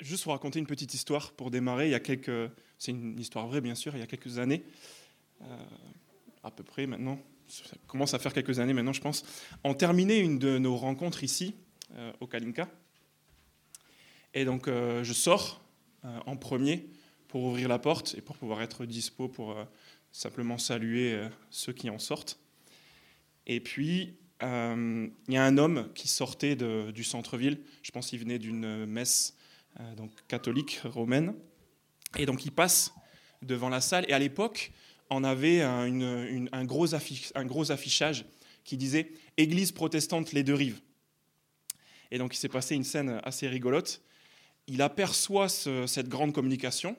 juste pour raconter une petite histoire pour démarrer, il y a quelques, c'est une histoire vraie bien sûr, il y a quelques années, euh, à peu près maintenant, ça commence à faire quelques années maintenant je pense, on terminait une de nos rencontres ici euh, au Kalinka, et donc euh, je sors en premier pour ouvrir la porte et pour pouvoir être dispo pour simplement saluer ceux qui en sortent. Et puis il y a un homme qui sortait du centre-ville, je pense qu'il venait d'une messe donc catholique romaine. Et donc il passe devant la salle. Et à l'époque, on avait un, gros un gros affichage qui disait Église protestante les deux rives. Et donc il s'est passé une scène assez rigolote. Il aperçoit cette grande communication,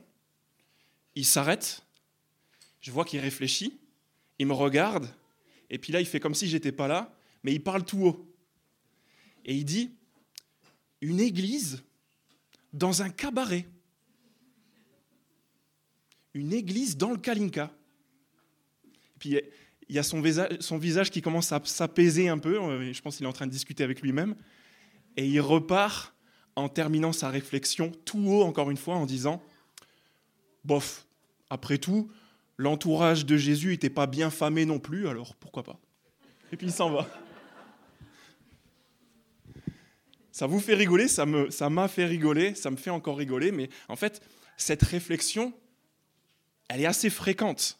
il s'arrête, je vois qu'il réfléchit, il me regarde, et puis là il fait comme si j'étais pas là, mais il parle tout haut. Et il dit Une église dans un cabaret. Une église dans le Kalinka. puis il y a son visage, son visage qui commence à s'apaiser un peu. Euh, je pense qu'il est en train de discuter avec lui-même. Et il repart en terminant sa réflexion tout haut, encore une fois, en disant Bof, après tout, l'entourage de Jésus n'était pas bien famé non plus, alors pourquoi pas? Et puis il s'en va. Ça vous fait rigoler, ça m'a ça fait rigoler, ça me fait encore rigoler, mais en fait, cette réflexion, elle est assez fréquente.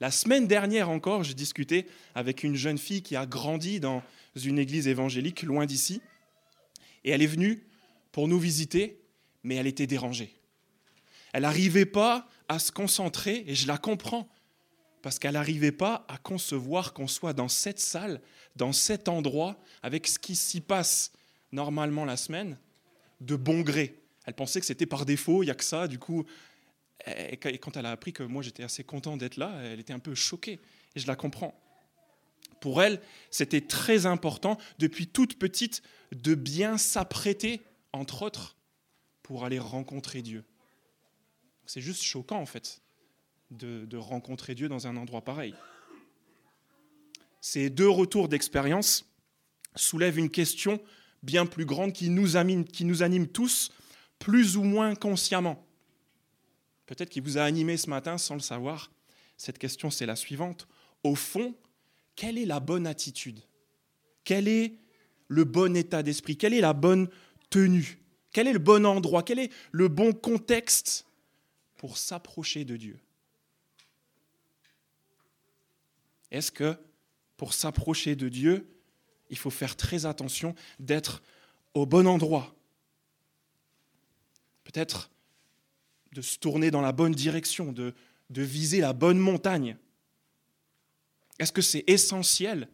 La semaine dernière encore, j'ai discuté avec une jeune fille qui a grandi dans une église évangélique loin d'ici, et elle est venue pour nous visiter, mais elle était dérangée. Elle n'arrivait pas à se concentrer, et je la comprends, parce qu'elle n'arrivait pas à concevoir qu'on soit dans cette salle, dans cet endroit, avec ce qui s'y passe normalement la semaine de bon gré. Elle pensait que c'était par défaut, il n'y a que ça. Du coup, et quand elle a appris que moi j'étais assez content d'être là, elle était un peu choquée. Et je la comprends. Pour elle, c'était très important, depuis toute petite, de bien s'apprêter, entre autres, pour aller rencontrer Dieu. C'est juste choquant, en fait, de, de rencontrer Dieu dans un endroit pareil. Ces deux retours d'expérience soulèvent une question bien plus grande qui nous anime, qui nous anime tous, plus ou moins consciemment. Peut-être qu'il vous a animé ce matin sans le savoir. Cette question, c'est la suivante. Au fond, quelle est la bonne attitude? Quel est le bon état d'esprit? Quelle est la bonne tenue? Quel est le bon endroit? Quel est le bon contexte pour s'approcher de Dieu? Est-ce que pour s'approcher de Dieu, il faut faire très attention d'être au bon endroit. Peut-être de se tourner dans la bonne direction, de, viser la bonne montagne. Est-ce que c'est essentiel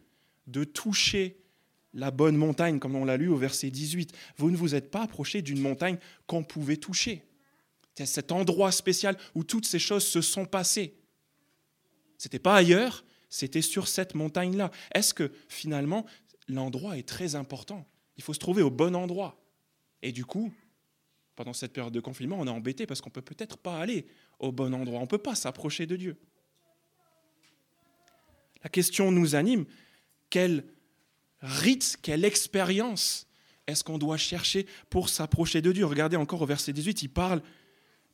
de toucher la bonne montagne, comme on l'a lu au verset 18 Vous ne vous êtes pas approché d'une montagne qu'on pouvait toucher. C'est cet endroit spécial où toutes ces choses se sont passées. Ce n'était pas ailleurs, c'était sur cette montagne-là. Est-ce que finalement, l'endroit est très important. Il faut se trouver au bon endroit. Et du coup, pendant cette période de confinement, on est embêté parce qu'on ne peut peut-être pas aller au bon endroit. On ne peut pas s'approcher de Dieu. La question nous anime. Quel rite, quelle expérience est-ce qu'on doit chercher pour s'approcher de Dieu? Regardez encore au verset 18, il parle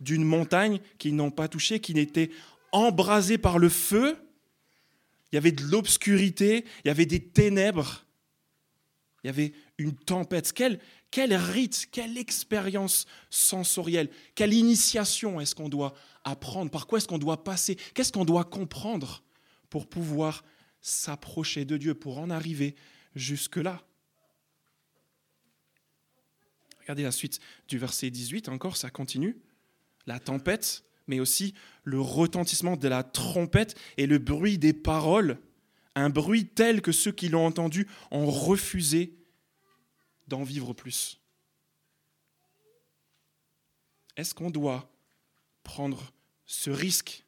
d'une montagne qu'ils n'ont pas touchée, qui n'était embrasée par le feu. Il y avait de l'obscurité, il y avait des ténèbres il y avait une tempête. Quel, rite, quelle expérience sensorielle, quelle initiation est-ce qu'on doit apprendre Par quoi est-ce qu'on doit passer Qu'est-ce qu'on doit comprendre pour pouvoir s'approcher de Dieu, pour en arriver jusque-là Regardez la suite du verset 18, encore, ça continue. La tempête, mais aussi le retentissement de la trompette et le bruit des paroles un bruit tel que ceux qui l'ont entendu ont refusé d'en vivre plus. Est-ce qu'on doit prendre ce risque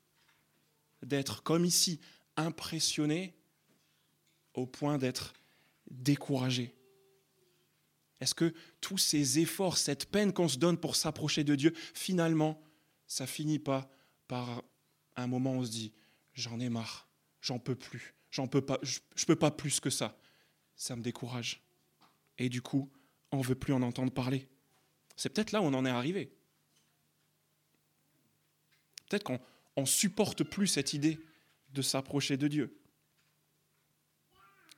d'être, comme ici, impressionné au point d'être découragé? Est-ce que tous ces efforts, cette peine qu'on se donne pour s'approcher de Dieu, finalement, ça finit pas par un moment où on se dit, j'en ai marre, j'en peux plus, J'en peux pas, je ne peux pas plus que ça. Ça me décourage. Et du coup, on veut plus en entendre parler. C'est peut-être là où on en est arrivé. Peut-être qu'on ne supporte plus cette idée de s'approcher de Dieu.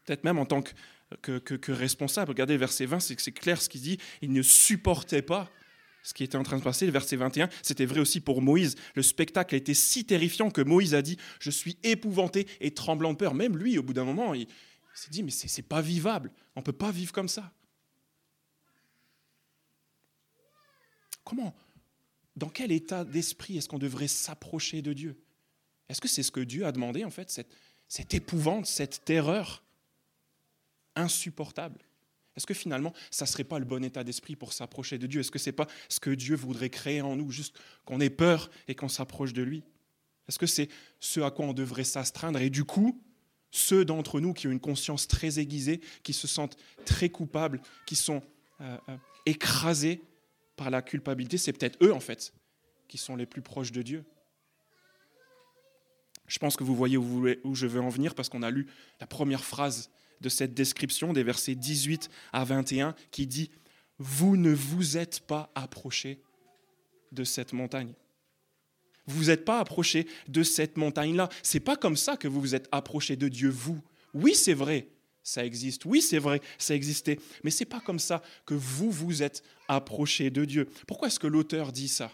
Peut-être même en tant que, que, responsable. Regardez verset 20, c'est clair ce qu'il dit. Il ne supportait pas ce qui était en train de passer. Le verset 21, c'était vrai aussi pour Moïse. Le spectacle a été si terrifiant que Moïse a dit Je suis épouvanté et tremblant de peur. Même lui, au bout d'un moment, il, s'est dit Mais c'est pas vivable. On ne peut pas vivre comme ça. Comment Dans quel état d'esprit est-ce qu'on devrait s'approcher de Dieu? Est-ce que c'est ce que Dieu a demandé, en fait, cette, cette épouvante, cette terreur insupportable? Est-ce que finalement, ça ne serait pas le bon état d'esprit pour s'approcher de Dieu? Est-ce que ce n'est pas ce que Dieu voudrait créer en nous, juste qu'on ait peur et qu'on s'approche de lui? Est-ce que c'est ce à quoi on devrait s'astreindre? Et du coup, ceux d'entre nous qui ont une conscience très aiguisée, qui se sentent très coupables, qui sont euh, euh, écrasés par la culpabilité, c'est peut-être eux, en fait, qui sont les plus proches de Dieu. Je pense que vous voyez où, où je veux en venir parce qu'on a lu la première phrase de cette description des versets 18 à 21 qui dit Vous ne vous êtes pas approché de cette montagne. Vous vous êtes pas approché de cette montagne-là. C'est pas comme ça que vous vous êtes approché de Dieu, vous. Oui, c'est vrai, ça existe. Oui, c'est vrai, ça existait. Mais c'est pas comme ça que vous vous êtes approché de Dieu. Pourquoi est-ce que l'auteur dit ça?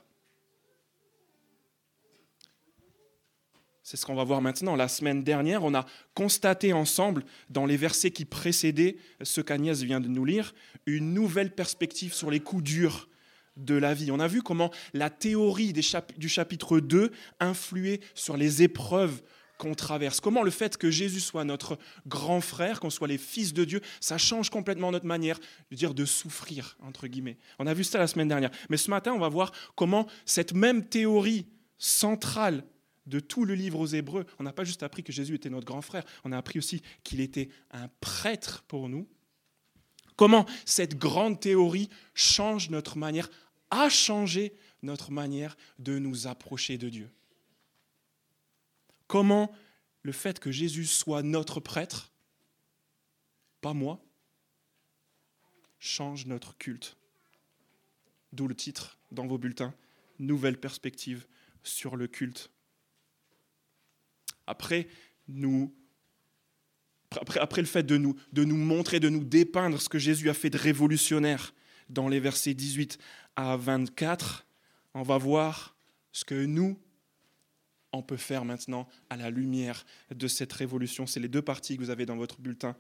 C'est ce qu'on va voir maintenant. La semaine dernière, on a constaté ensemble, dans les versets qui précédaient ce qu'Agnès vient de nous lire, une nouvelle perspective sur les coups durs de la vie. On a vu comment la théorie du chapitre 2 influait sur les épreuves qu'on traverse. Comment le fait que Jésus soit notre grand frère, qu'on soit les fils de Dieu, ça change complètement notre manière de dire de souffrir, entre guillemets. On a vu ça la semaine dernière. Mais ce matin, on va voir comment cette même théorie centrale de tout le livre aux Hébreux, on n'a pas juste appris que Jésus était notre grand frère, on a appris aussi qu'il était un prêtre pour nous. Comment cette grande théorie change notre manière, a changé notre manière de nous approcher de Dieu. Comment le fait que Jésus soit notre prêtre, pas moi, change notre culte. D'où le titre dans vos bulletins, Nouvelle perspective sur le culte après, après le fait de nous, de nous montrer, de nous dépeindre ce que Jésus a fait de révolutionnaire dans les versets 18 à 24, on va voir ce que nous, on peut faire maintenant à la lumière de cette révolution. C'est les deux parties que vous avez dans votre bulletin.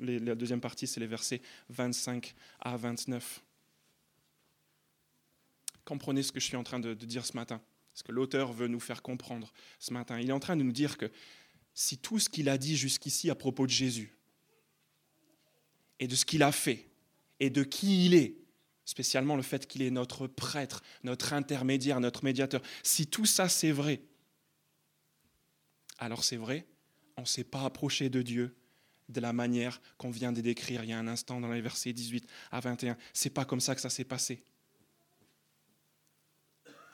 La deuxième partie, c'est les versets 25 à 29. Comprenez ce que je suis en train de dire ce matin ce que l'auteur veut nous faire comprendre ce matin. Il est en train de nous dire que si tout ce qu'il a dit jusqu'ici à propos de Jésus, et de ce qu'il a fait, et de qui il est, spécialement le fait qu'il est notre prêtre, notre intermédiaire, notre médiateur, si tout ça c'est vrai, alors c'est vrai, on ne s'est pas approché de Dieu de la manière qu'on vient de décrire il y a un instant dans les versets 18 à 21. C'est pas comme ça que ça s'est passé.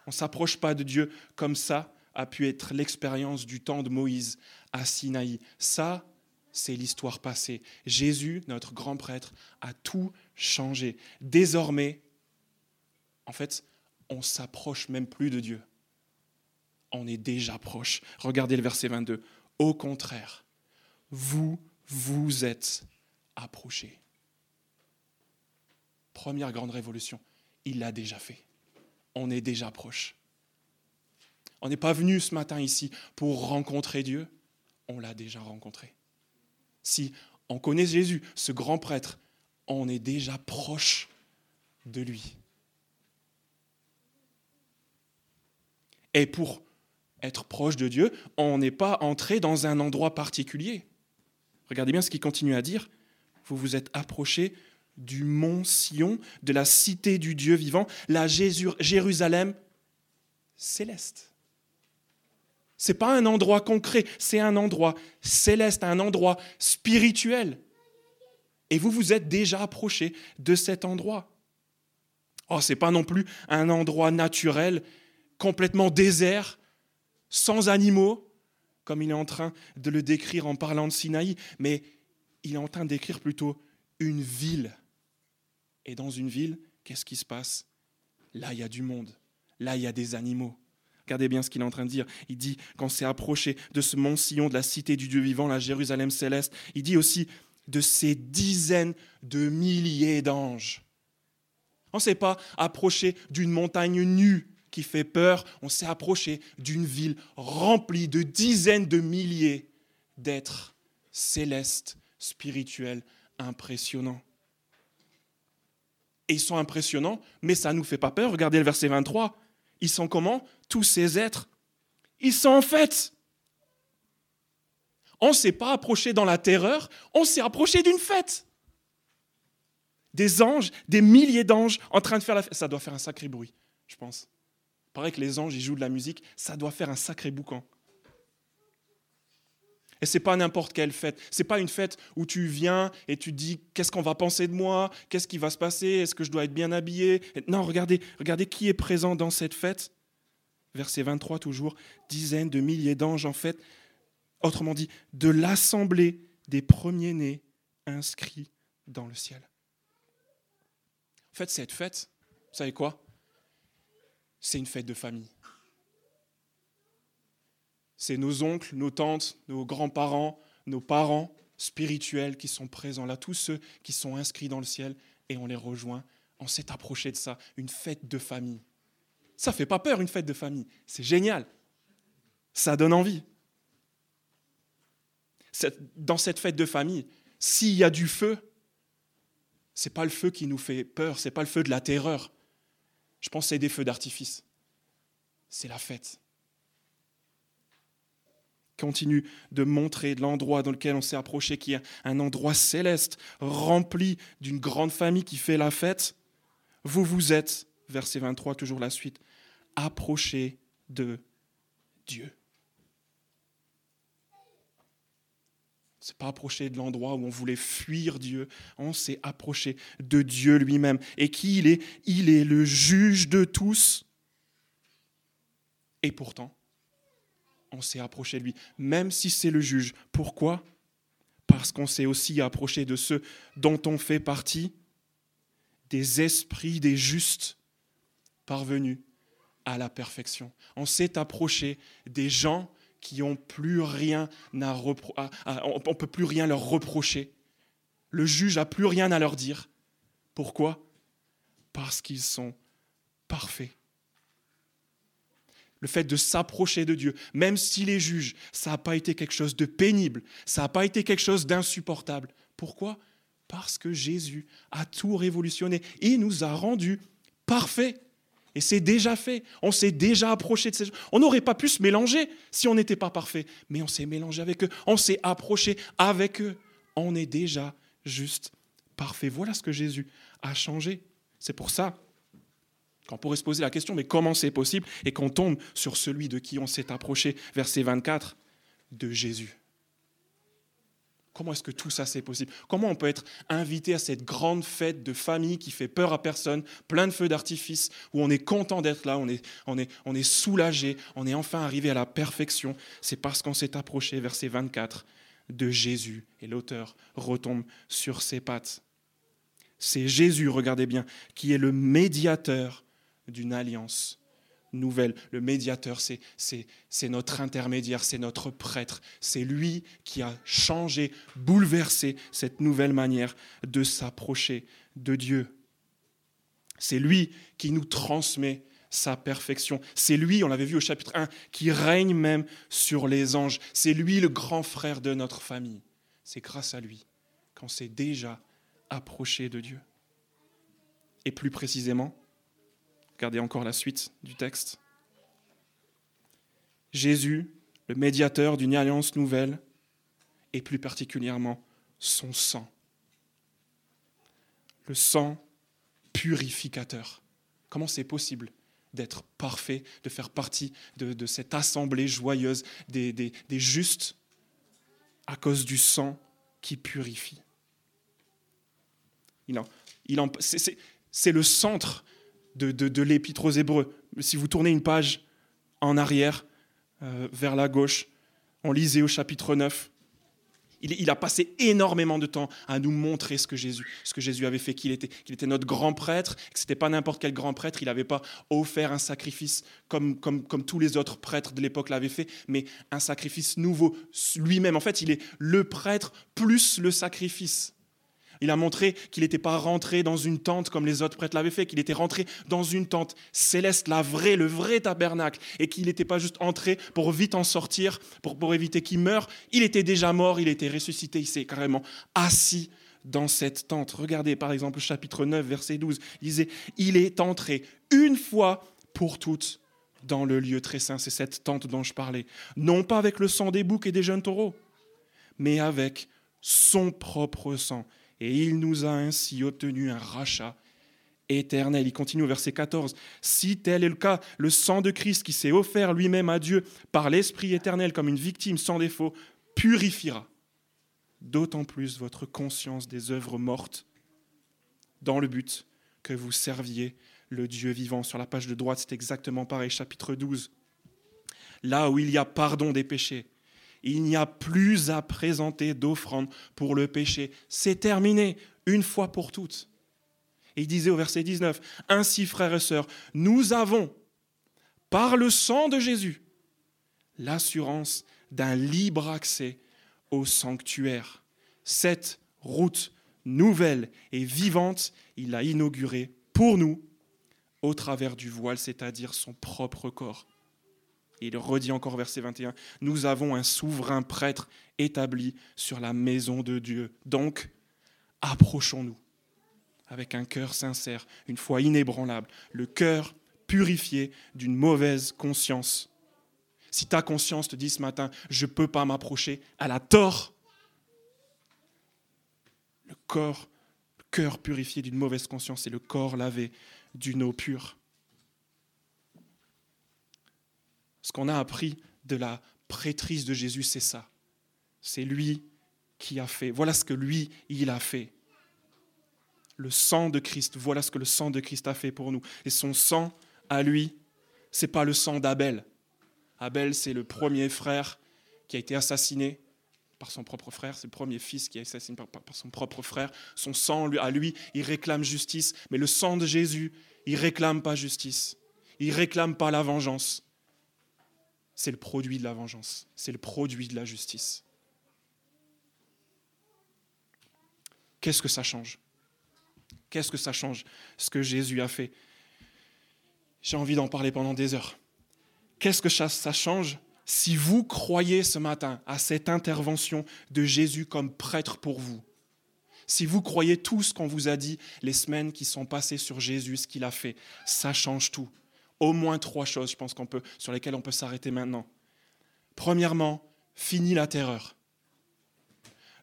On ne s'approche pas de Dieu comme ça a pu être l'expérience du temps de Moïse à Sinaï. Ça, c'est l'histoire passée. Jésus, notre grand prêtre, a tout changé. Désormais, en fait, on s'approche même plus de Dieu. On est déjà proche. Regardez le verset 22. Au contraire, vous vous êtes approchés. Première grande révolution, il l'a déjà fait on est déjà proche. On n'est pas venu ce matin ici pour rencontrer Dieu, on l'a déjà rencontré. Si on connaît Jésus, ce grand prêtre, on est déjà proche de lui. Et pour être proche de Dieu, on n'est pas entré dans un endroit particulier. Regardez bien ce qu'il continue à dire. Vous vous êtes approché du mont Sion, de la cité du Dieu vivant, la Jérusalem céleste. Ce n'est pas un endroit concret, c'est un endroit céleste, un endroit spirituel. Et vous vous êtes déjà approché de cet endroit. Oh, ce n'est pas non plus un endroit naturel, complètement désert, sans animaux, comme il est en train de le décrire en parlant de Sinaï, mais il est en train décrire plutôt une ville et dans une ville, qu'est-ce qui se passe? Là, il y a du monde. Là, il y a des animaux. Regardez bien ce qu'il est en train de dire. Il dit, quand s'est approché de ce mont Sillon, de la cité du Dieu vivant, la Jérusalem céleste, il dit aussi de ces dizaines de milliers d'anges. On ne s'est pas approché d'une montagne nue qui fait peur, on s'est approché d'une ville remplie de dizaines de milliers d'êtres célestes, spirituels, impressionnants. Et ils sont impressionnants, mais ça ne nous fait pas peur. Regardez le verset 23. Ils sont comment? Tous ces êtres. Ils sont en fait. On ne s'est pas approché dans la terreur, on s'est approché d'une fête. Des anges, des milliers d'anges en train de faire la fête. Ça doit faire un sacré bruit, je pense. Pareil que les anges, ils jouent de la musique, ça doit faire un sacré boucan. Et c'est pas n'importe quelle fête. C'est pas une fête où tu viens et tu dis qu'est-ce qu'on va penser de moi, qu'est-ce qui va se passer, est-ce que je dois être bien habillé? Non, regardez, regardez qui est présent dans cette fête. Verset 23 toujours, dizaines de milliers d'anges en fait, autrement dit, de l'assemblée des premiers-nés inscrits dans le ciel. En fait, cette fête, vous savez quoi? C'est une fête de famille c'est nos oncles, nos tantes, nos grands-parents, nos parents spirituels qui sont présents là, tous ceux qui sont inscrits dans le ciel, et on les rejoint. On s'est approché de ça, une fête de famille. Ça fait pas peur, une fête de famille. C'est génial. Ça donne envie. Dans cette fête de famille, s'il y a du feu, c'est pas le feu qui nous fait peur, c'est pas le feu de la terreur. Je pense que c'est des feux d'artifice. C'est la fête continue de montrer l'endroit dans lequel on s'est approché, qui est un endroit céleste, rempli d'une grande famille qui fait la fête. Vous vous êtes, verset 23, toujours la suite, approchés de Dieu. On s'est pas approché de l'endroit où on voulait fuir Dieu, on s'est approché de Dieu lui-même. Et qui il est? Il est le juge de tous. Et pourtant, on s'est approché de lui, même si c'est le juge. Pourquoi? Parce qu'on s'est aussi approché de ceux dont on fait partie, des esprits des justes parvenus à la perfection. On s'est approché des gens qui ont plus rien à, on peut plus rien leur reprocher. Le juge n'a plus rien à leur dire. Pourquoi? Parce qu'ils sont parfaits le fait de s'approcher de Dieu, même s'il est juge, ça n'a pas été quelque chose de pénible, ça n'a pas été quelque chose d'insupportable. Pourquoi? Parce que Jésus a tout révolutionné. Il nous a rendus parfaits. Et c'est déjà fait. On s'est déjà approché de ces gens. On n'aurait pas pu se mélanger si on n'était pas parfait. Mais on s'est mélangé avec eux. On s'est approché avec eux. On est déjà juste parfait. Voilà ce que Jésus a changé. C'est pour ça qu'on pourrait se poser la question, mais comment c'est possible Et qu'on tombe sur celui de qui on s'est approché, verset 24, de Jésus. Comment est-ce que tout ça c'est possible? Comment on peut être invité à cette grande fête de famille qui fait peur à personne, plein de feux d'artifice, où on est content d'être là, on est, on, est, on est soulagé, on est enfin arrivé à la perfection? C'est parce qu'on s'est approché, verset 24, de Jésus. Et l'auteur retombe sur ses pattes. C'est Jésus, regardez bien, qui est le médiateur d'une alliance nouvelle. Le médiateur, c'est notre intermédiaire, c'est notre prêtre. C'est lui qui a changé, bouleversé cette nouvelle manière de s'approcher de Dieu. C'est lui qui nous transmet sa perfection. C'est lui, on l'avait vu au chapitre 1, qui règne même sur les anges. C'est lui le grand frère de notre famille. C'est grâce à lui qu'on s'est déjà approché de Dieu. Et plus précisément, Regardez encore la suite du texte. Jésus, le médiateur d'une alliance nouvelle, et plus particulièrement son sang. Le sang purificateur. Comment c'est possible d'être parfait, de faire partie de, cette assemblée joyeuse des, des, justes à cause du sang qui purifie? Il il C'est le centre de, l'Épître aux Hébreux. Si vous tournez une page en arrière, euh, vers la gauche, on lisait au chapitre 9, Il, a passé énormément de temps à nous montrer ce que Jésus, ce que Jésus avait fait, qu'il était, était notre grand prêtre, que ce n'était pas n'importe quel grand prêtre, il n'avait pas offert un sacrifice comme, comme, comme tous les autres prêtres de l'époque l'avaient fait, mais un sacrifice nouveau lui-même. En fait, il est le prêtre plus le sacrifice. Il a montré qu'il n'était pas rentré dans une tente comme les autres prêtres l'avaient fait, qu'il était rentré dans une tente céleste, la vraie, le vrai tabernacle, et qu'il n'était pas juste entré pour vite en sortir, pour, pour éviter qu'il meure. Il était déjà mort, il était ressuscité, il s'est carrément assis dans cette tente. Regardez par exemple le chapitre 9, verset 12. Il disait, il est entré une fois pour toutes dans le lieu très saint. C'est cette tente dont je parlais. Non pas avec le sang des boucs et des jeunes taureaux, mais avec son propre sang et il nous a ainsi obtenu un rachat éternel. Il continue au verset 14. Si tel est le cas, le sang de Christ qui s'est offert lui-même à Dieu par l'Esprit éternel comme une victime sans défaut, purifiera d'autant plus votre conscience des œuvres mortes dans le but que vous serviez le Dieu vivant. Sur la page de droite, c'est exactement pareil, chapitre 12. Là où il y a pardon des péchés, il n'y a plus à présenter d'offrande pour le péché. C'est terminé, une fois pour toutes. Il disait au verset 19, Ainsi, frères et sœurs, nous avons, par le sang de Jésus, l'assurance d'un libre accès au sanctuaire. Cette route nouvelle et vivante, il l'a inaugurée pour nous au travers du voile, c'est-à-dire son propre corps. Il redit encore verset 21, Nous avons un souverain prêtre établi sur la maison de Dieu. Donc, approchons-nous avec un cœur sincère, une foi inébranlable, le cœur purifié d'une mauvaise conscience. Si ta conscience te dit ce matin, je ne peux pas m'approcher, elle a tort. Le corps, cœur purifié d'une mauvaise conscience et le corps lavé d'une eau pure. Ce qu'on a appris de la prêtrise de Jésus, c'est ça. C'est lui qui a fait. Voilà ce que lui, il a fait. Le sang de Christ, voilà ce que le sang de Christ a fait pour nous. Et son sang, à lui, c'est pas le sang d'Abel. Abel, c'est le premier frère qui a été assassiné par son propre frère, c'est le premier fils qui a été assassiné par, son propre frère. Son sang, à lui, il réclame justice, mais le sang de Jésus, il réclame pas justice. Il réclame pas la vengeance c'est le produit de la vengeance, c'est le produit de la justice. Qu'est-ce que ça change? Qu'est-ce que ça change ce que Jésus a fait? J'ai envie d'en parler pendant des heures. Qu'est-ce que ça change? Si vous croyez ce matin à cette intervention de Jésus comme prêtre pour vous Si vous croyez tout ce qu'on vous a dit les semaines qui sont passées sur Jésus, ce qu'il a fait, ça change tout au moins trois choses, je pense, qu'on peut, sur lesquelles on peut s'arrêter maintenant. Premièrement, fini la terreur.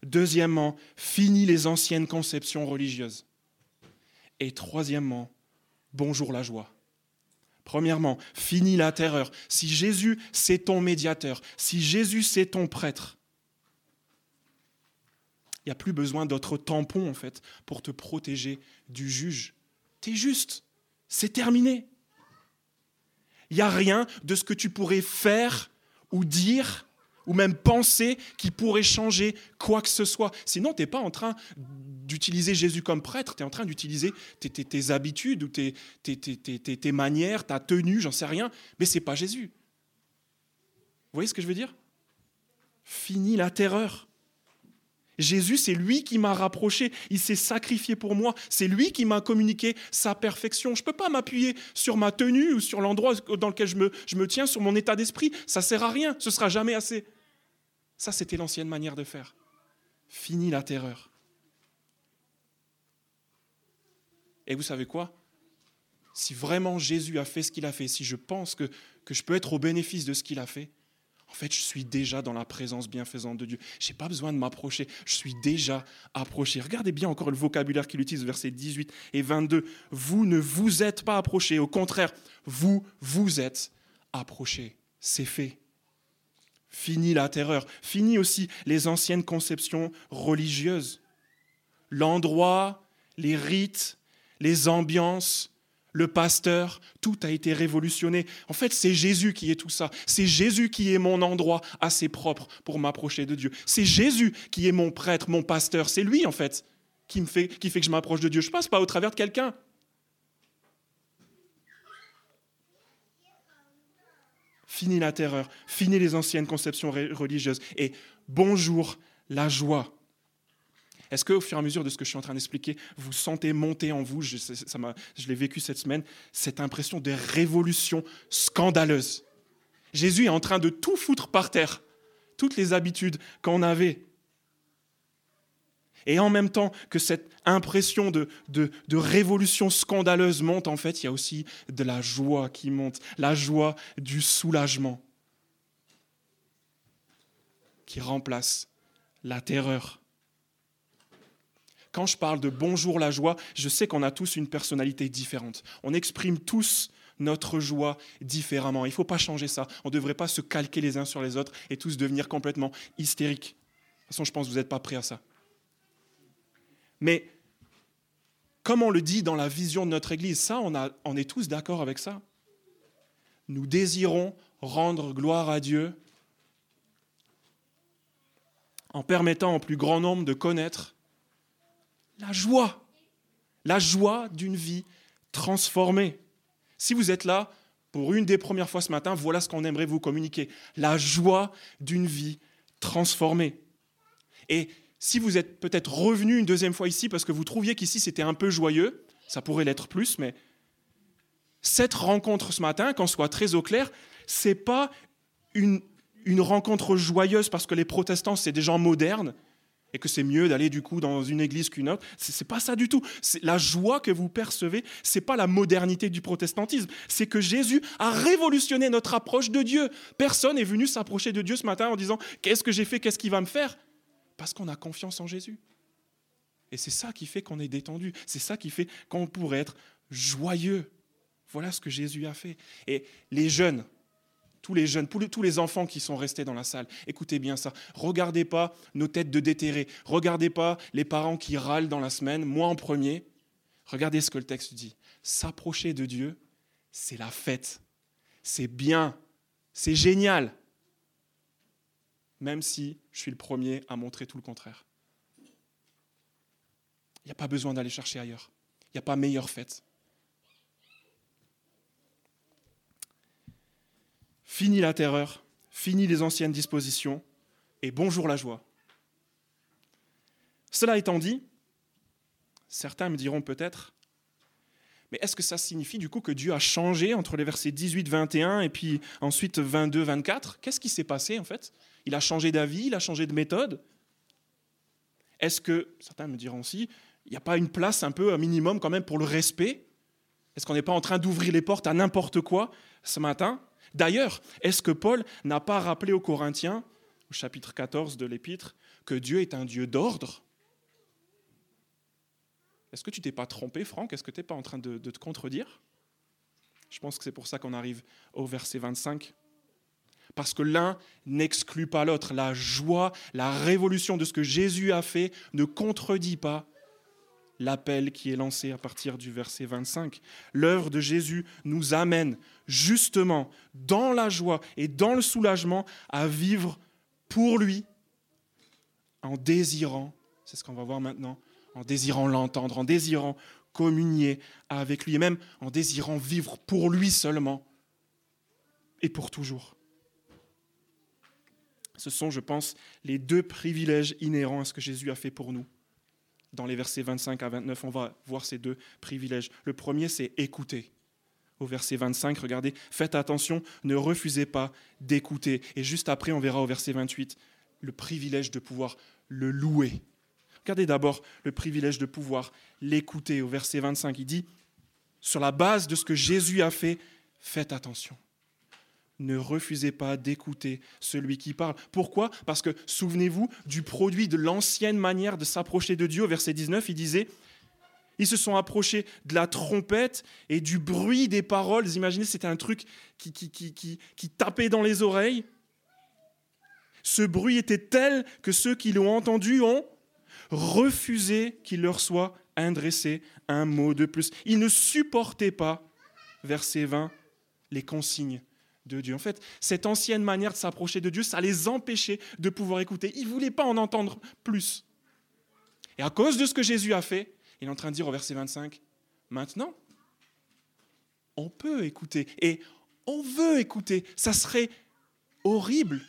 Deuxièmement, fini les anciennes conceptions religieuses. Et troisièmement, bonjour la joie. Premièrement, fini la terreur. Si Jésus, c'est ton médiateur, si Jésus, c'est ton prêtre, il n'y a plus besoin d'autres tampons, en fait, pour te protéger du juge. Tu es juste. C'est terminé. Il n'y a rien de ce que tu pourrais faire ou dire ou même penser qui pourrait changer quoi que ce soit. Sinon, tu n'es pas en train d'utiliser Jésus comme prêtre, tu es en train d'utiliser tes, habitudes ou tes, tes, manières, ta tenue, j'en sais rien, mais ce n'est pas Jésus. Vous voyez ce que je veux dire? Fini la terreur. Jésus, c'est lui qui m'a rapproché, il s'est sacrifié pour moi, c'est lui qui m'a communiqué sa perfection. Je ne peux pas m'appuyer sur ma tenue ou sur l'endroit dans lequel je me, tiens, sur mon état d'esprit, ça ne sert à rien, ce sera jamais assez. Ça, c'était l'ancienne manière de faire. Fini la terreur. Et vous savez quoi? Si vraiment Jésus a fait ce qu'il a fait, si je pense que, que je peux être au bénéfice de ce qu'il a fait, en fait, je suis déjà dans la présence bienfaisante de Dieu. Je n'ai pas besoin de m'approcher. Je suis déjà approché. Regardez bien encore le vocabulaire qu'il utilise, versets 18 et 22. Vous ne vous êtes pas approchés. Au contraire, vous vous êtes approchés. C'est fait. Fini la terreur. Fini aussi les anciennes conceptions religieuses. L'endroit, les rites, les ambiances, le pasteur, tout a été révolutionné. En fait, c'est Jésus qui est tout ça. C'est Jésus qui est mon endroit assez propre pour m'approcher de Dieu. C'est Jésus qui est mon prêtre, mon pasteur. C'est lui, en fait, qui me fait, qui fait que je m'approche de Dieu. Je passe pas au travers de quelqu'un. Fini la terreur, fini les anciennes conceptions religieuses et bonjour la joie. Est-ce qu'au fur et à mesure de ce que je suis en train d'expliquer, vous sentez monter en vous, je, l'ai vécu cette semaine, cette impression de révolution scandaleuse Jésus est en train de tout foutre par terre, toutes les habitudes qu'on avait. Et en même temps que cette impression de, révolution scandaleuse monte, en fait, il y a aussi de la joie qui monte, la joie du soulagement qui remplace la terreur. Quand je parle de bonjour la joie, je sais qu'on a tous une personnalité différente. On exprime tous notre joie différemment. Il ne faut pas changer ça. On ne devrait pas se calquer les uns sur les autres et tous devenir complètement hystériques. De toute façon, je pense que vous n'êtes pas prêts à ça. Mais comme on le dit dans la vision de notre Église, ça, on, on est tous d'accord avec ça. Nous désirons rendre gloire à Dieu en permettant au plus grand nombre de connaître la joie, la joie d'une vie transformée. Si vous êtes là pour une des premières fois ce matin, voilà ce qu'on aimerait vous communiquer, la joie d'une vie transformée. Et si vous êtes peut-être revenu une deuxième fois ici parce que vous trouviez qu'ici c'était un peu joyeux, ça pourrait l'être plus, mais cette rencontre ce matin, qu'on soit très au clair, c'est pas une, une rencontre joyeuse parce que les protestants c'est des gens modernes et que c'est mieux d'aller du coup dans une église qu'une autre. C'est pas ça du tout. La joie que vous percevez, c'est pas la modernité du protestantisme. C'est que Jésus a révolutionné notre approche de Dieu. Personne n'est venu s'approcher de Dieu ce matin en disant qu'est-ce que j'ai fait, qu'est-ce qu'il va me faire, parce qu'on a confiance en Jésus. Et c'est ça qui fait qu'on est détendu. C'est ça qui fait qu'on pourrait être joyeux. Voilà ce que Jésus a fait. Et les jeunes, tous les jeunes, tous les enfants qui sont restés dans la salle, écoutez bien ça. Regardez pas nos têtes de déterrés. Regardez pas les parents qui râlent dans la semaine, moi en premier. Regardez ce que le texte dit. S'approcher de Dieu, c'est la fête. C'est bien. C'est génial. Même si je suis le premier à montrer tout le contraire. Il n'y a pas besoin d'aller chercher ailleurs. Il n'y a pas meilleure fête. Fini la terreur, fini les anciennes dispositions, et bonjour la joie. Cela étant dit, certains me diront peut-être, mais est-ce que ça signifie du coup que Dieu a changé entre les versets 18-21 et puis ensuite 22-24 Qu'est-ce qui s'est passé en fait? Il a changé d'avis, il a changé de méthode. Est-ce que, certains me diront aussi, il n'y a pas une place un peu, un minimum quand même pour le respect? Est-ce qu'on n'est pas en train d'ouvrir les portes à n'importe quoi ce matin? D'ailleurs, est-ce que Paul n'a pas rappelé aux Corinthiens, au chapitre 14 de l'Épître, que Dieu est un Dieu d'ordre? Est-ce que tu t'es pas trompé, Franck? Est-ce que tu n'es pas en train de, de te contredire? Je pense que c'est pour ça qu'on arrive au verset 25. Parce que l'un n'exclut pas l'autre. La joie, la révolution de ce que Jésus a fait ne contredit pas l'appel qui est lancé à partir du verset 25. L'œuvre de Jésus nous amène justement dans la joie et dans le soulagement à vivre pour lui en désirant, c'est ce qu'on va voir maintenant, en désirant l'entendre, en désirant communier avec lui et même en désirant vivre pour lui seulement et pour toujours. Ce sont, je pense, les deux privilèges inhérents à ce que Jésus a fait pour nous dans les versets 25 à 29, on va voir ces deux privilèges. Le premier, c'est écouter. Au verset 25, regardez, faites attention, ne refusez pas d'écouter. Et juste après, on verra au verset 28 le privilège de pouvoir le louer. Regardez d'abord le privilège de pouvoir l'écouter. Au verset 25, il dit, sur la base de ce que Jésus a fait, faites attention ne refusez pas d'écouter celui qui parle. Pourquoi? Parce que souvenez-vous du produit de l'ancienne manière de s'approcher de Dieu. Au verset 19, il disait, ils se sont approchés de la trompette et du bruit des paroles. Vous imaginez, c'était un truc qui, qui, qui, qui, tapait dans les oreilles. Ce bruit était tel que ceux qui l'ont entendu ont refusé qu'il leur soit adresser un mot de plus. Ils ne supportaient pas, verset 20, les consignes de Dieu. En fait, cette ancienne manière de s'approcher de Dieu, ça les empêchait de pouvoir écouter. Ils ne voulaient pas en entendre plus. Et à cause de ce que Jésus a fait, il est en train de dire au verset 25, maintenant, on peut écouter et on veut écouter. Ça serait horrible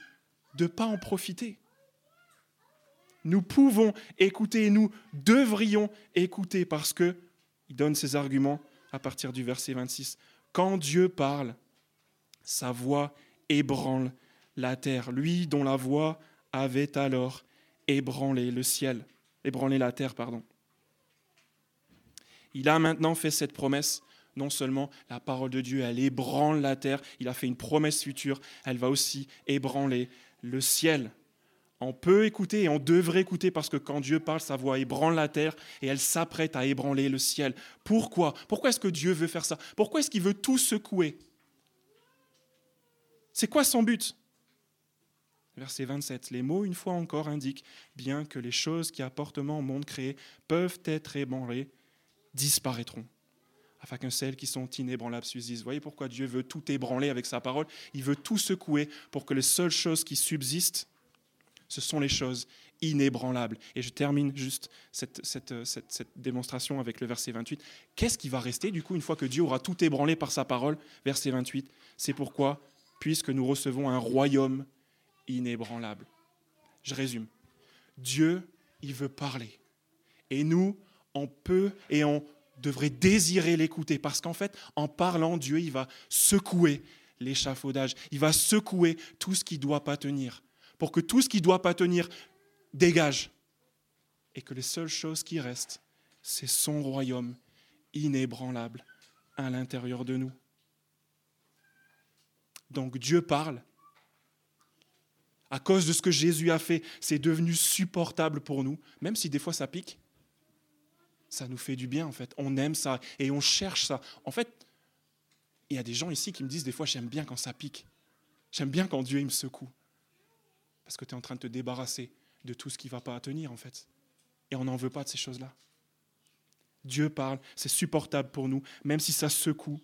de ne pas en profiter. Nous pouvons écouter et nous devrions écouter parce que il donne ses arguments à partir du verset 26. Quand Dieu parle, sa voix ébranle la terre. Lui dont la voix avait alors ébranlé le ciel, ébranlé la terre, pardon. Il a maintenant fait cette promesse. Non seulement la parole de Dieu, elle ébranle la terre, il a fait une promesse future, elle va aussi ébranler le ciel. On peut écouter et on devrait écouter parce que quand Dieu parle, sa voix ébranle la terre et elle s'apprête à ébranler le ciel. Pourquoi? Pourquoi est-ce que Dieu veut faire ça? Pourquoi est-ce qu'il veut tout secouer? C'est quoi son but? Verset 27. Les mots, une fois encore, indiquent bien que les choses qui apportement au monde créé peuvent être ébranlées, disparaîtront, afin que celles qui sont inébranlables subsistent. Vous voyez pourquoi Dieu veut tout ébranler avec sa parole? Il veut tout secouer pour que les seules choses qui subsistent ce sont les choses inébranlables. Et je termine juste cette, cette, démonstration avec le verset 28. Qu'est-ce qui va rester du coup une fois que Dieu aura tout ébranlé par sa parole? Verset 28. C'est pourquoi, puisque nous recevons un royaume inébranlable. Je résume. Dieu, il veut parler. Et nous, on peut et on devrait désirer l'écouter parce qu'en fait, en parlant, Dieu, il va secouer l'échafaudage. Il va secouer tout ce qui ne doit pas tenir pour que tout ce qui ne doit pas tenir dégage. Et que les seules choses qui restent, c'est son royaume inébranlable à l'intérieur de nous. Donc Dieu parle. À cause de ce que Jésus a fait, c'est devenu supportable pour nous, même si des fois ça pique. Ça nous fait du bien en fait. On aime ça et on cherche ça. En fait, il y a des gens ici qui me disent des fois j'aime bien quand ça pique. J'aime bien quand Dieu il me secoue. Parce que tu es en train de te débarrasser de tout ce qui ne va pas tenir, en fait. Et on n'en veut pas de ces choses-là. Dieu parle, c'est supportable pour nous, même si ça secoue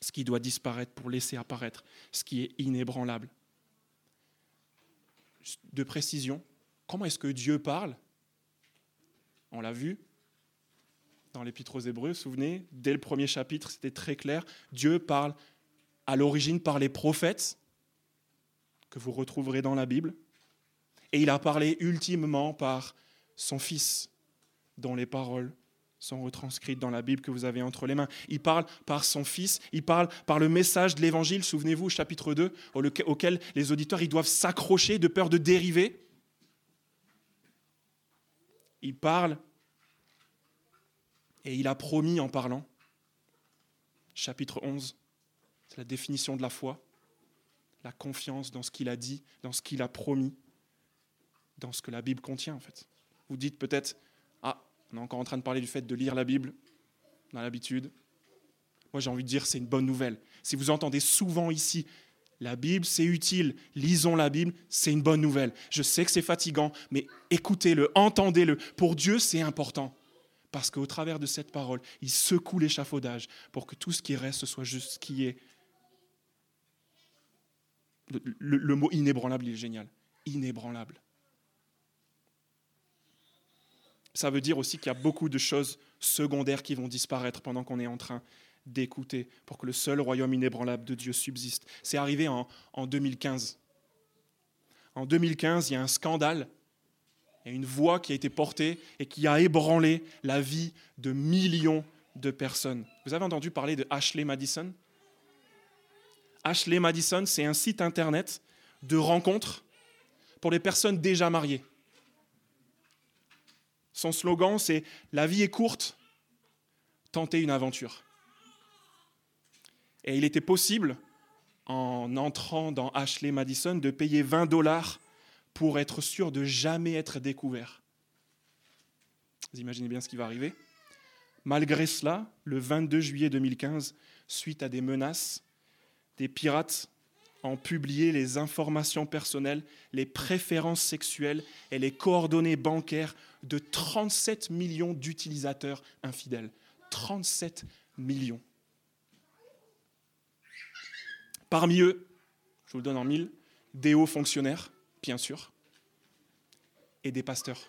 ce qui doit disparaître pour laisser apparaître ce qui est inébranlable. De précision, comment est-ce que Dieu parle? On l'a vu dans l'Épître aux Hébreux, souvenez, dès le premier chapitre, c'était très clair. Dieu parle à l'origine par les prophètes, que vous retrouverez dans la Bible. Et il a parlé ultimement par son Fils, dont les paroles sont retranscrites dans la Bible que vous avez entre les mains. Il parle par son Fils, il parle par le message de l'Évangile, souvenez-vous, chapitre 2, auquel les auditeurs ils doivent s'accrocher de peur de dériver. Il parle et il a promis en parlant. Chapitre 11, c'est la définition de la foi la confiance dans ce qu'il a dit, dans ce qu'il a promis, dans ce que la Bible contient en fait. Vous dites peut-être, on est encore en train de parler du fait de lire la Bible, a l'habitude. Moi j'ai envie de dire c'est une bonne nouvelle. Si vous entendez souvent ici, la Bible c'est utile, lisons la Bible, c'est une bonne nouvelle. Je sais que c'est fatigant, mais écoutez-le, entendez-le. Pour Dieu c'est important. Parce qu'au travers de cette parole, il secoue l'échafaudage pour que tout ce qui reste soit juste ce qui est le, mot inébranlable, il est génial. Inébranlable. Ça veut dire aussi qu'il y a beaucoup de choses secondaires qui vont disparaître pendant qu'on est en train d'écouter pour que le seul royaume inébranlable de Dieu subsiste. C'est arrivé en, en 2015. En 2015, il y a un scandale. A une voix qui a été portée et qui a ébranlé la vie de millions de personnes. Vous avez entendu parler de Ashley Madison? Ashley Madison, c'est un site internet de rencontres pour les personnes déjà mariées. Son slogan, c'est La vie est courte, tentez une aventure. Et il était possible, en entrant dans Ashley Madison, de payer 20 dollars pour être sûr de jamais être découvert. Vous imaginez bien ce qui va arriver Malgré cela, le 22 juillet 2015, suite à des menaces, des pirates ont publié les informations personnelles, les préférences sexuelles et les coordonnées bancaires de 37 millions d'utilisateurs infidèles. 37 millions. Parmi eux, je vous le donne en mille, des hauts fonctionnaires, bien sûr, et des pasteurs.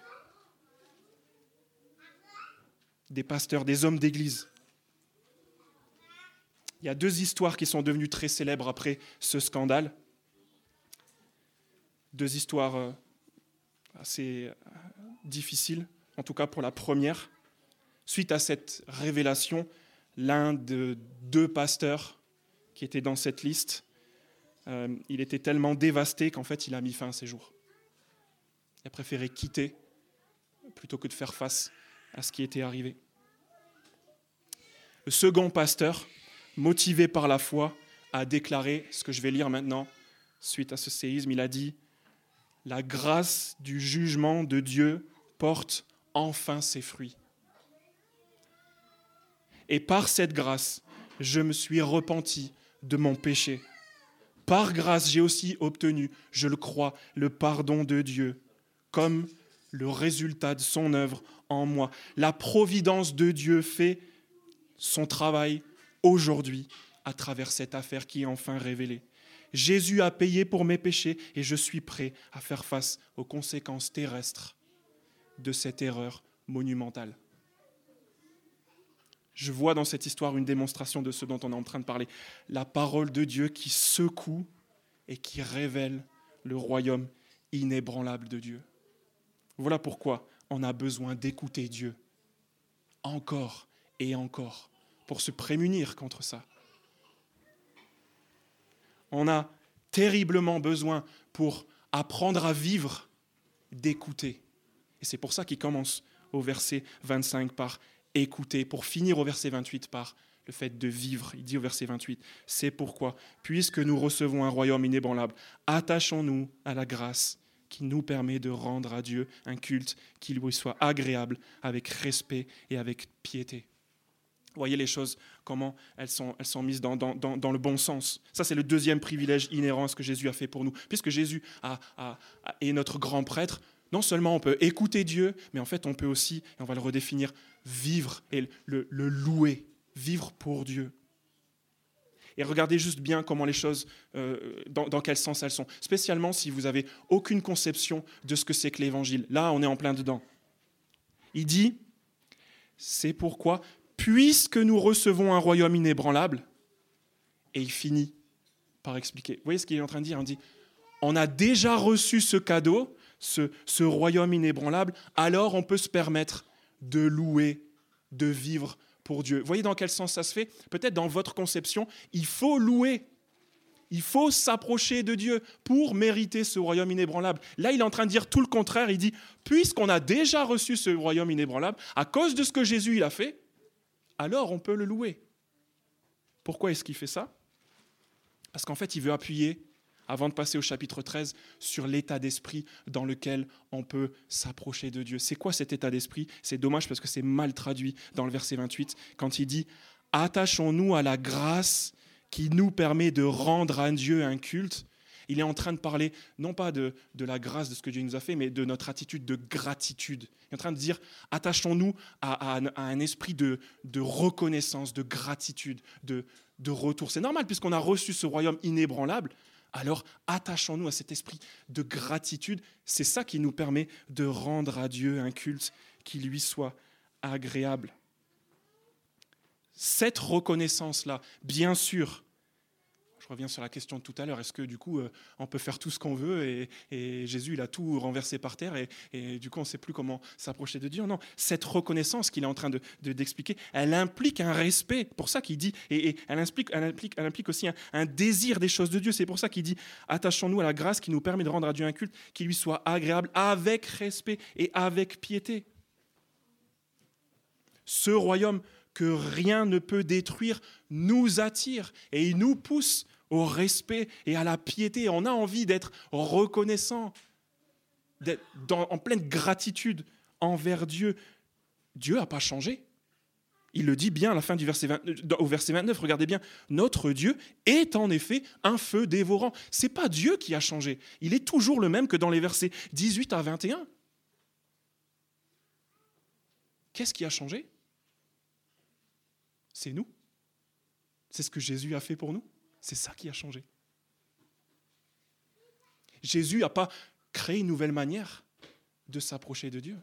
Des pasteurs, des hommes d'église. Il y a deux histoires qui sont devenues très célèbres après ce scandale. Deux histoires euh, assez difficiles, en tout cas pour la première. Suite à cette révélation, l'un de deux pasteurs qui étaient dans cette liste, euh, il était tellement dévasté qu'en fait il a mis fin à ses jours. Il a préféré quitter plutôt que de faire face à ce qui était arrivé. Le second pasteur, motivé par la foi, a déclaré ce que je vais lire maintenant suite à ce séisme. Il a dit, La grâce du jugement de Dieu porte enfin ses fruits. Et par cette grâce, je me suis repenti de mon péché. Par grâce, j'ai aussi obtenu, je le crois, le pardon de Dieu, comme le résultat de son œuvre en moi. La providence de Dieu fait son travail aujourd'hui à travers cette affaire qui est enfin révélée. Jésus a payé pour mes péchés et je suis prêt à faire face aux conséquences terrestres de cette erreur monumentale. Je vois dans cette histoire une démonstration de ce dont on est en train de parler. La parole de Dieu qui secoue et qui révèle le royaume inébranlable de Dieu. Voilà pourquoi on a besoin d'écouter Dieu encore et encore pour se prémunir contre ça. On a terriblement besoin pour apprendre à vivre d'écouter. Et c'est pour ça qu'il commence au verset 25 par écouter, pour finir au verset 28 par le fait de vivre. Il dit au verset 28, c'est pourquoi, puisque nous recevons un royaume inébranlable, attachons-nous à la grâce qui nous permet de rendre à Dieu un culte qui lui soit agréable, avec respect et avec piété voyez les choses, comment elles sont, elles sont mises dans, dans, le bon sens. Ça, c'est le deuxième privilège inhérent à ce que Jésus a fait pour nous. Puisque Jésus a, est notre grand prêtre, non seulement on peut écouter Dieu, mais en fait on peut aussi, et on va le redéfinir, vivre et le, louer, vivre pour Dieu. Et regardez juste bien comment les choses, euh, dans, quel sens elles sont. Spécialement si vous n'avez aucune conception de ce que c'est que l'évangile. Là, on est en plein dedans. Il dit, c'est pourquoi, puisque nous recevons un royaume inébranlable, et il finit par expliquer. Vous voyez ce qu'il est en train de dire? On dit, on a déjà reçu ce cadeau, ce, royaume inébranlable, alors on peut se permettre de louer, de vivre pour Dieu. Vous voyez dans quel sens ça se fait? Peut-être dans votre conception, il faut louer. Il faut s'approcher de Dieu pour mériter ce royaume inébranlable. Là, il est en train de dire tout le contraire. Il dit, puisqu'on a déjà reçu ce royaume inébranlable, à cause de ce que Jésus il a fait, alors on peut le louer. Pourquoi est-ce qu'il fait ça? Parce qu'en fait, il veut appuyer, avant de passer au chapitre 13, sur l'état d'esprit dans lequel on peut s'approcher de Dieu. C'est quoi cet état d'esprit? C'est dommage parce que c'est mal traduit dans le verset 28, quand il dit Attachons-nous à la grâce qui nous permet de rendre à Dieu un culte il est en train de parler non pas de, la grâce de ce que Dieu nous a fait, mais de notre attitude de gratitude. Il est en train de dire, attachons-nous à, un esprit de, reconnaissance, de gratitude, de, de retour. C'est normal puisqu'on a reçu ce royaume inébranlable. Alors attachons-nous à cet esprit de gratitude. C'est ça qui nous permet de rendre à Dieu un culte qui lui soit agréable. Cette reconnaissance-là, bien sûr, je reviens sur la question de tout à l'heure. Est-ce que du coup, euh, on peut faire tout ce qu'on veut et, Jésus, il a tout renversé par terre et, du coup, on ne sait plus comment s'approcher de Dieu Non, cette reconnaissance qu'il est en train de, d'expliquer, elle implique un respect. Pour ça qu'il dit, et, elle, implique, elle, implique, elle implique aussi un, désir des choses de Dieu. C'est pour ça qu'il dit, attachons-nous à la grâce qui nous permet de rendre à Dieu un culte qui lui soit agréable avec respect et avec piété. Ce royaume que rien ne peut détruire nous attire et il nous pousse au respect et à la piété. On a envie d'être reconnaissant, d'être en pleine gratitude envers Dieu. Dieu n'a pas changé. Il le dit bien à la fin du verset au verset 29, regardez bien, notre Dieu est en effet un feu dévorant. C'est pas Dieu qui a changé, il est toujours le même que dans les versets 18 à 21. Qu'est-ce qui a changé? C'est nous. C'est ce que Jésus a fait pour nous. C'est ça qui a changé. Jésus n'a pas créé une nouvelle manière de s'approcher de Dieu.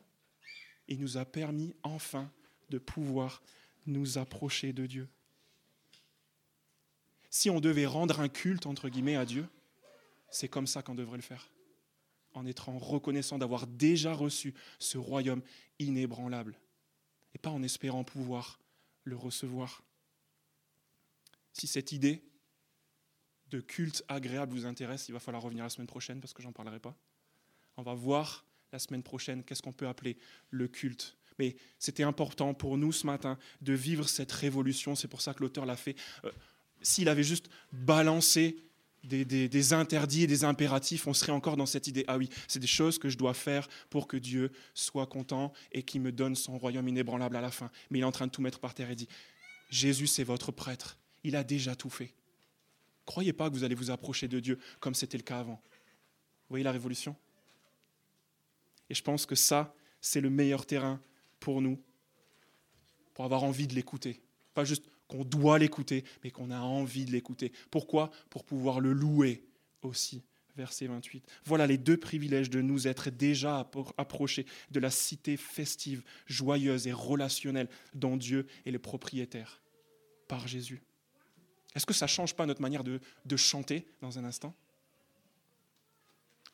Il nous a permis enfin de pouvoir nous approcher de Dieu. Si on devait rendre un culte, entre guillemets, à Dieu, c'est comme ça qu'on devrait le faire, en étant reconnaissant d'avoir déjà reçu ce royaume inébranlable, et pas en espérant pouvoir le recevoir. Si cette idée de culte agréable vous intéresse, il va falloir revenir la semaine prochaine parce que j'en parlerai pas. On va voir la semaine prochaine qu'est-ce qu'on peut appeler le culte. Mais c'était important pour nous ce matin de vivre cette révolution. C'est pour ça que l'auteur l'a fait. Euh, s'il avait juste balancé des, des, interdits et des impératifs, on serait encore dans cette idée, ah oui, c'est des choses que je dois faire pour que Dieu soit content et qu'il me donne son royaume inébranlable à la fin. Mais il est en train de tout mettre par terre et dit, Jésus, c'est votre prêtre. Il a déjà tout fait. Croyez pas que vous allez vous approcher de Dieu comme c'était le cas avant. Vous voyez la révolution? Et je pense que ça, c'est le meilleur terrain pour nous, pour avoir envie de l'écouter. Pas juste qu'on doit l'écouter, mais qu'on a envie de l'écouter. Pourquoi? Pour pouvoir le louer aussi. Verset 28. Voilà les deux privilèges de nous être déjà approchés de la cité festive, joyeuse et relationnelle dont Dieu est le propriétaire par Jésus. Est-ce que ça ne change pas notre manière de, de chanter dans un instant?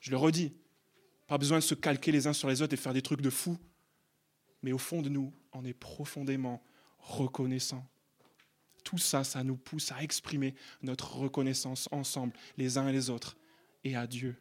Je le redis, pas besoin de se calquer les uns sur les autres et faire des trucs de fou. Mais au fond de nous, on est profondément reconnaissant. Tout ça, ça nous pousse à exprimer notre reconnaissance ensemble, les uns et les autres, et à Dieu.